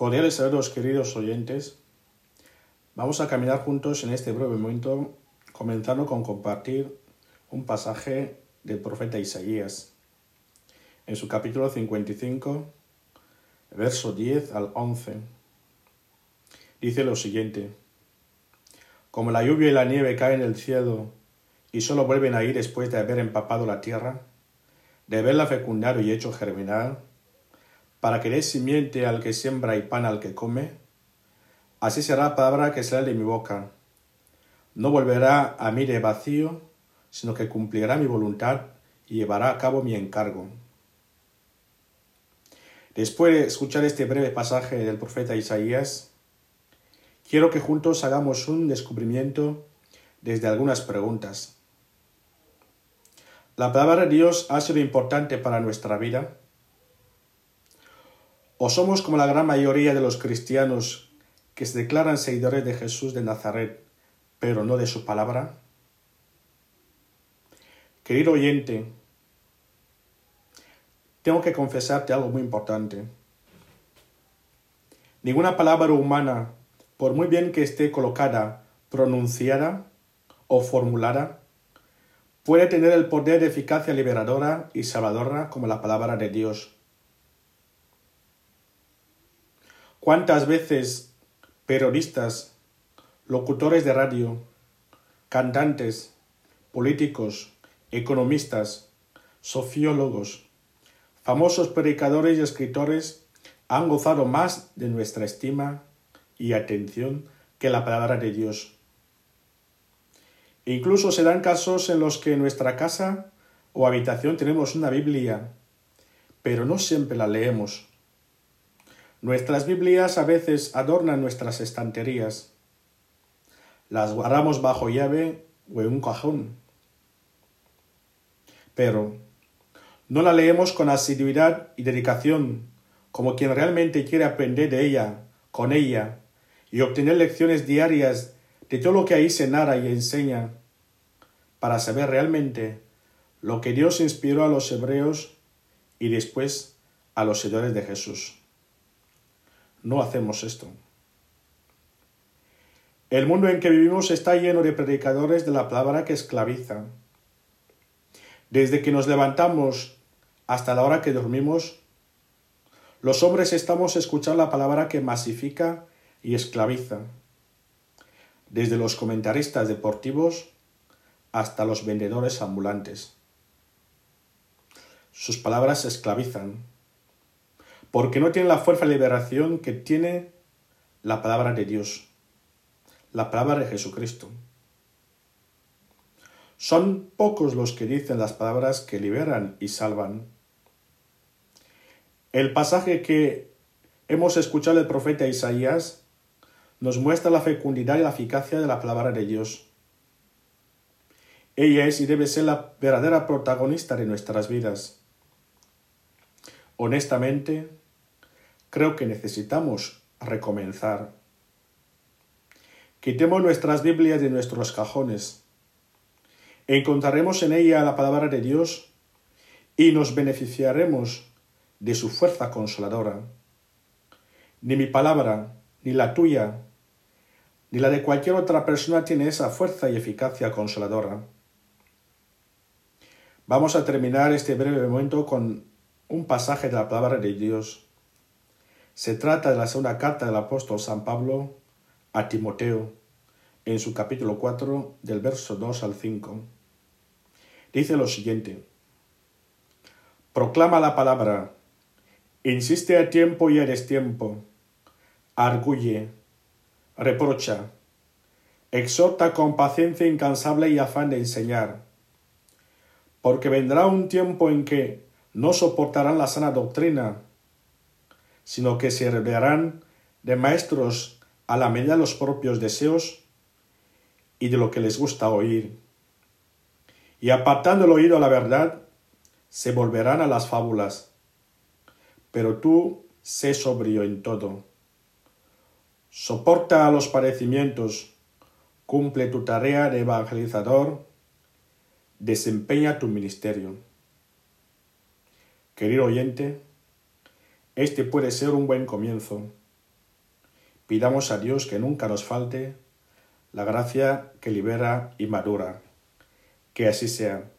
Cordiales saludos, queridos oyentes. Vamos a caminar juntos en este breve momento, comenzando con compartir un pasaje del profeta Isaías. En su capítulo 55, verso 10 al 11, dice lo siguiente. Como la lluvia y la nieve caen del cielo y solo vuelven a ir después de haber empapado la tierra, de haberla fecundado y hecho germinar, para que dé simiente al que siembra y pan al que come, así será la palabra que sale de mi boca. No volverá a mí de vacío, sino que cumplirá mi voluntad y llevará a cabo mi encargo. Después de escuchar este breve pasaje del profeta Isaías, quiero que juntos hagamos un descubrimiento desde algunas preguntas. ¿La palabra de Dios ha sido importante para nuestra vida? ¿O somos como la gran mayoría de los cristianos que se declaran seguidores de Jesús de Nazaret, pero no de su palabra? Querido oyente, tengo que confesarte algo muy importante. Ninguna palabra humana, por muy bien que esté colocada, pronunciada o formulada, puede tener el poder de eficacia liberadora y salvadora como la palabra de Dios. ¿Cuántas veces periodistas, locutores de radio, cantantes, políticos, economistas, sofiólogos, famosos predicadores y escritores han gozado más de nuestra estima y atención que la palabra de Dios? Incluso se dan casos en los que en nuestra casa o habitación tenemos una Biblia, pero no siempre la leemos. Nuestras Biblias a veces adornan nuestras estanterías. Las guardamos bajo llave o en un cajón. Pero no la leemos con asiduidad y dedicación, como quien realmente quiere aprender de ella, con ella, y obtener lecciones diarias de todo lo que ahí se narra y enseña, para saber realmente lo que Dios inspiró a los hebreos y después a los seguidores de Jesús. No hacemos esto. El mundo en que vivimos está lleno de predicadores de la palabra que esclaviza. Desde que nos levantamos hasta la hora que dormimos, los hombres estamos escuchando la palabra que masifica y esclaviza. Desde los comentaristas deportivos hasta los vendedores ambulantes. Sus palabras esclavizan, porque no tiene la fuerza de liberación que tiene la palabra de Dios, la palabra de Jesucristo. Son pocos los que dicen las palabras que liberan y salvan. El pasaje que hemos escuchado del profeta Isaías nos muestra la fecundidad y la eficacia de la palabra de Dios. Ella es y debe ser la verdadera protagonista de nuestras vidas. Honestamente, creo que necesitamos recomenzar. Quitemos nuestras Biblias de nuestros cajones. Encontraremos en ella la palabra de Dios y nos beneficiaremos de su fuerza consoladora. Ni mi palabra, ni la tuya, ni la de cualquier otra persona tiene esa fuerza y eficacia consoladora. Vamos a terminar este breve momento con un pasaje de la palabra de Dios se trata de la segunda carta del apóstol San Pablo a Timoteo, en su capítulo 4, del verso 2 al 5. Dice lo siguiente, Proclama la palabra, insiste a tiempo y a destiempo, arguye, reprocha, exhorta con paciencia incansable y afán de enseñar, porque vendrá un tiempo en que no soportarán la sana doctrina, sino que se servirán de maestros a la medida de los propios deseos y de lo que les gusta oír. Y apartando el oído a la verdad, se volverán a las fábulas. Pero tú sé sobrio en todo. Soporta los padecimientos, cumple tu tarea de evangelizador, desempeña tu ministerio. Querido oyente, este puede ser un buen comienzo. Pidamos a Dios que nunca nos falte la gracia que libera y madura. Que así sea.